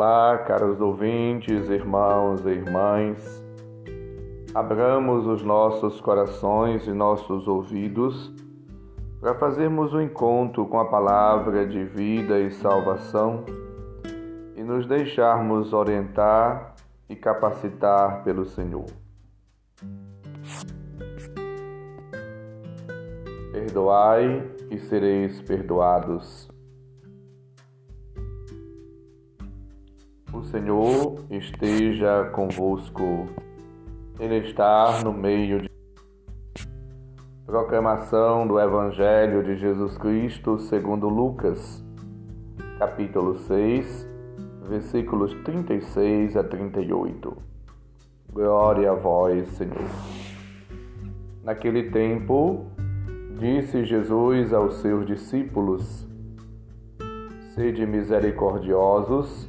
Olá, caros ouvintes, irmãos e irmãs. Abramos os nossos corações e nossos ouvidos para fazermos um encontro com a palavra de vida e salvação e nos deixarmos orientar e capacitar pelo Senhor. Perdoai e sereis perdoados. O Senhor esteja convosco, Ele está no meio de. Proclamação do Evangelho de Jesus Cristo segundo Lucas, capítulo 6, versículos 36 a 38. Glória a vós, Senhor. Naquele tempo, disse Jesus aos seus discípulos: Sede misericordiosos,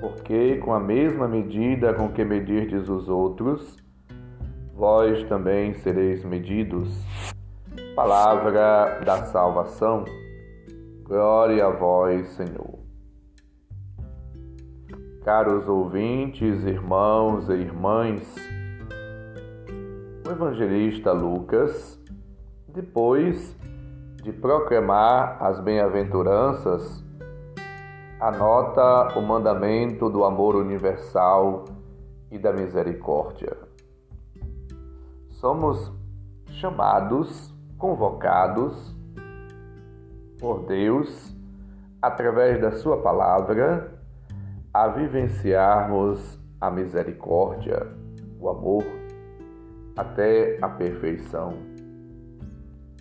porque com a mesma medida com que medirdes os outros, vós também sereis medidos. Palavra da salvação. Glória a vós, Senhor. Caros ouvintes, irmãos e irmãs, o evangelista Lucas, depois de proclamar as bem-aventuranças anota o mandamento do amor universal e da misericórdia. Somos chamados, convocados por Deus, através da Sua palavra, a vivenciarmos a misericórdia, o amor, até a perfeição.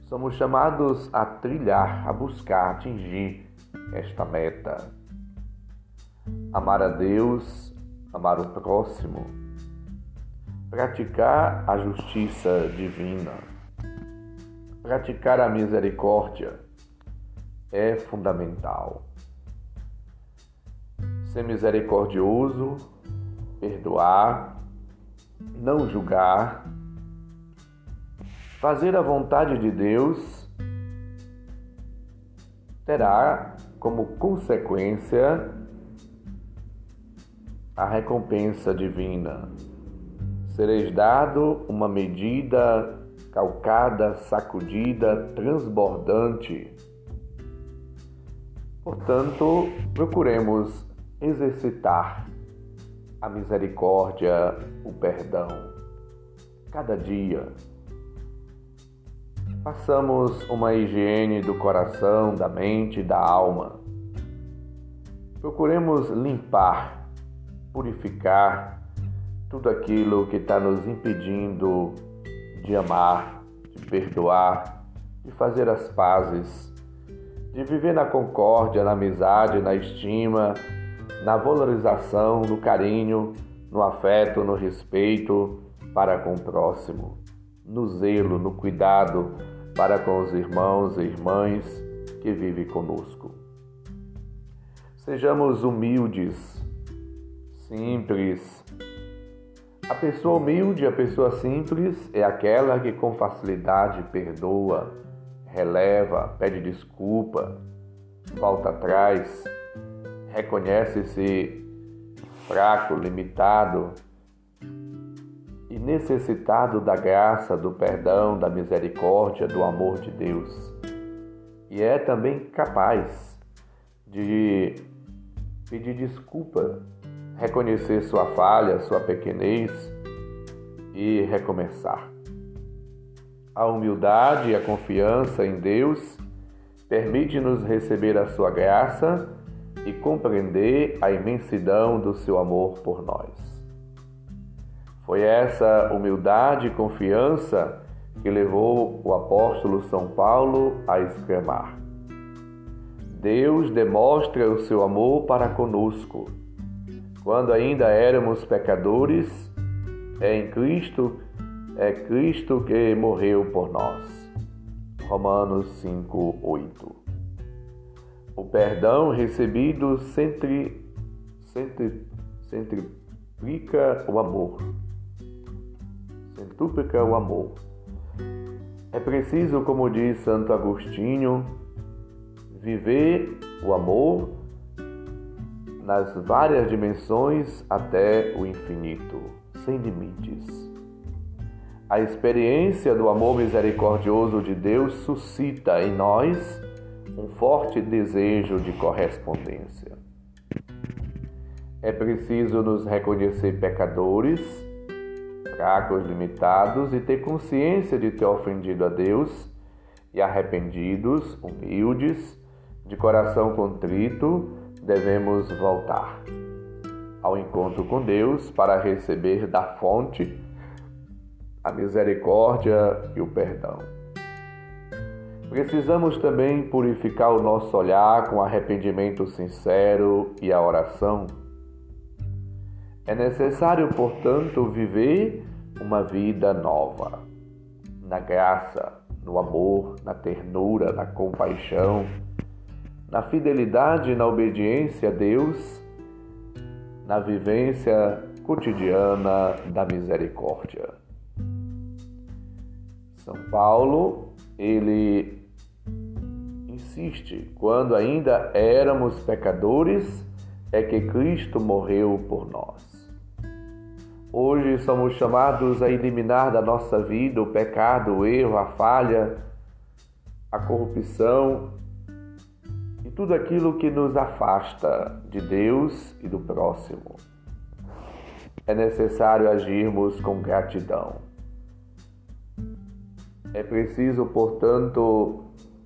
Somos chamados a trilhar, a buscar, atingir esta meta amar a Deus, amar o próximo, praticar a justiça divina, praticar a misericórdia é fundamental. Ser misericordioso, perdoar, não julgar, fazer a vontade de Deus terá como consequência a recompensa divina. Sereis dado uma medida calcada, sacudida, transbordante. Portanto, procuremos exercitar a misericórdia, o perdão, cada dia. Façamos uma higiene do coração, da mente e da alma. Procuremos limpar purificar tudo aquilo que está nos impedindo de amar, de perdoar, de fazer as pazes, de viver na concórdia, na amizade, na estima, na valorização, no carinho, no afeto, no respeito para com o próximo, no zelo, no cuidado para com os irmãos e irmãs que vivem conosco. Sejamos humildes simples. A pessoa humilde, a pessoa simples é aquela que com facilidade perdoa, releva, pede desculpa, volta atrás, reconhece-se fraco, limitado e necessitado da graça, do perdão, da misericórdia, do amor de Deus. E é também capaz de pedir desculpa reconhecer sua falha, sua pequenez e recomeçar. A humildade e a confiança em Deus permite-nos receber a sua graça e compreender a imensidão do seu amor por nós. Foi essa humildade e confiança que levou o apóstolo São Paulo a exclamar: Deus demonstra o seu amor para conosco quando ainda éramos pecadores, é em Cristo, é Cristo que morreu por nós. Romanos 5, 8. O perdão recebido sempre, sempre, centriplica o amor. Centúplica o amor. É preciso, como diz Santo Agostinho, viver o amor nas várias dimensões até o infinito, sem limites. A experiência do amor misericordioso de Deus suscita em nós um forte desejo de correspondência. É preciso nos reconhecer pecadores, fracos, limitados e ter consciência de ter ofendido a Deus e arrependidos, humildes, de coração contrito, devemos voltar ao encontro com Deus para receber da fonte a misericórdia e o perdão. Precisamos também purificar o nosso olhar com arrependimento sincero e a oração. É necessário, portanto, viver uma vida nova, na graça, no amor, na ternura, na compaixão na fidelidade e na obediência a Deus, na vivência cotidiana da misericórdia. São Paulo, ele insiste, quando ainda éramos pecadores, é que Cristo morreu por nós. Hoje somos chamados a eliminar da nossa vida o pecado, o erro, a falha, a corrupção tudo aquilo que nos afasta de Deus e do próximo. É necessário agirmos com gratidão. É preciso, portanto,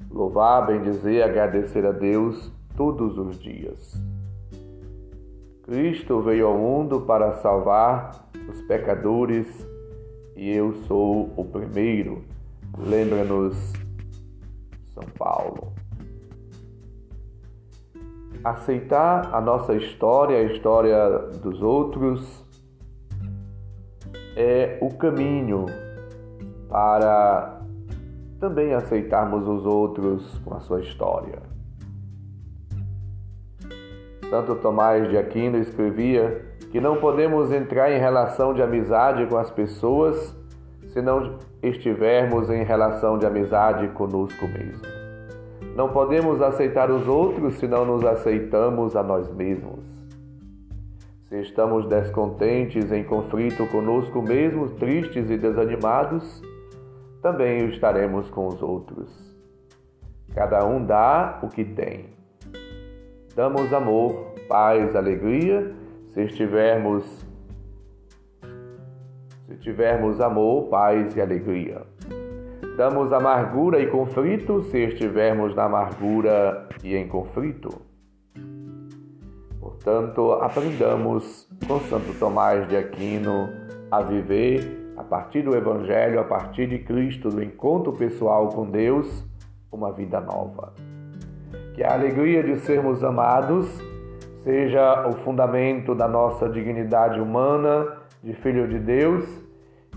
louvar, bendizer agradecer a Deus todos os dias. Cristo veio ao mundo para salvar os pecadores e eu sou o primeiro. Lembra-nos São Paulo aceitar a nossa história, a história dos outros, é o caminho para também aceitarmos os outros com a sua história. Santo Tomás de Aquino escrevia que não podemos entrar em relação de amizade com as pessoas se não estivermos em relação de amizade conosco mesmo. Não podemos aceitar os outros se não nos aceitamos a nós mesmos. Se estamos descontentes, em conflito conosco mesmos, tristes e desanimados, também estaremos com os outros. Cada um dá o que tem. Damos amor, paz, alegria, se estivermos se tivermos amor, paz e alegria. Damos amargura e conflito se estivermos na amargura e em conflito. Portanto, aprendamos com Santo Tomás de Aquino a viver a partir do Evangelho, a partir de Cristo, do encontro pessoal com Deus, uma vida nova. Que a alegria de sermos amados seja o fundamento da nossa dignidade humana de filho de Deus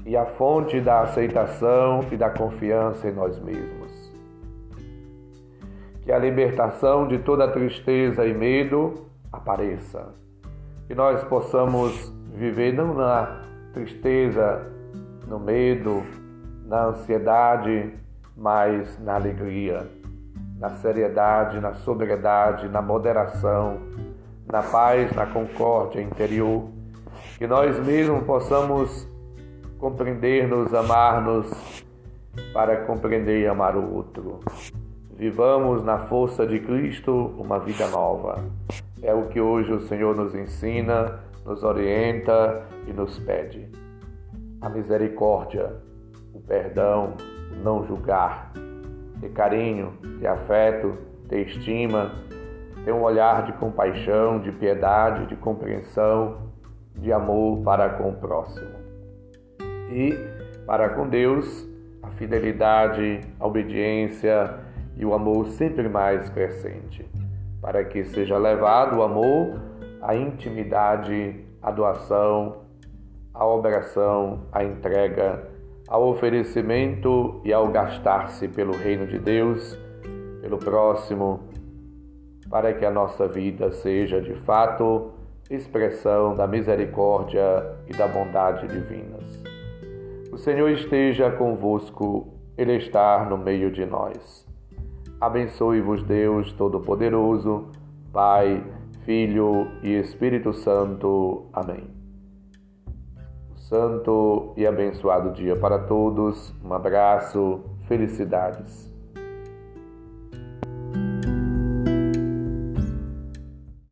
e a fonte da aceitação e da confiança em nós mesmos. Que a libertação de toda tristeza e medo apareça. Que nós possamos viver não na tristeza, no medo, na ansiedade, mas na alegria, na seriedade, na sobriedade, na moderação, na paz, na concórdia interior. Que nós mesmos possamos compreender-nos, amar-nos, para compreender e amar o outro. Vivamos na força de Cristo uma vida nova. É o que hoje o Senhor nos ensina, nos orienta e nos pede. A misericórdia, o perdão, o não julgar, ter carinho, ter afeto, ter estima, ter um olhar de compaixão, de piedade, de compreensão, de amor para com o próximo e para com Deus a fidelidade, a obediência e o amor sempre mais crescente, para que seja levado o amor a intimidade, a doação, a obração, a entrega, ao oferecimento e ao gastar-se pelo reino de Deus, pelo próximo, para que a nossa vida seja de fato expressão da misericórdia e da bondade divinas. O Senhor esteja convosco, Ele está no meio de nós. Abençoe-vos, Deus Todo-Poderoso, Pai, Filho e Espírito Santo. Amém. Santo e abençoado dia para todos. Um abraço, felicidades.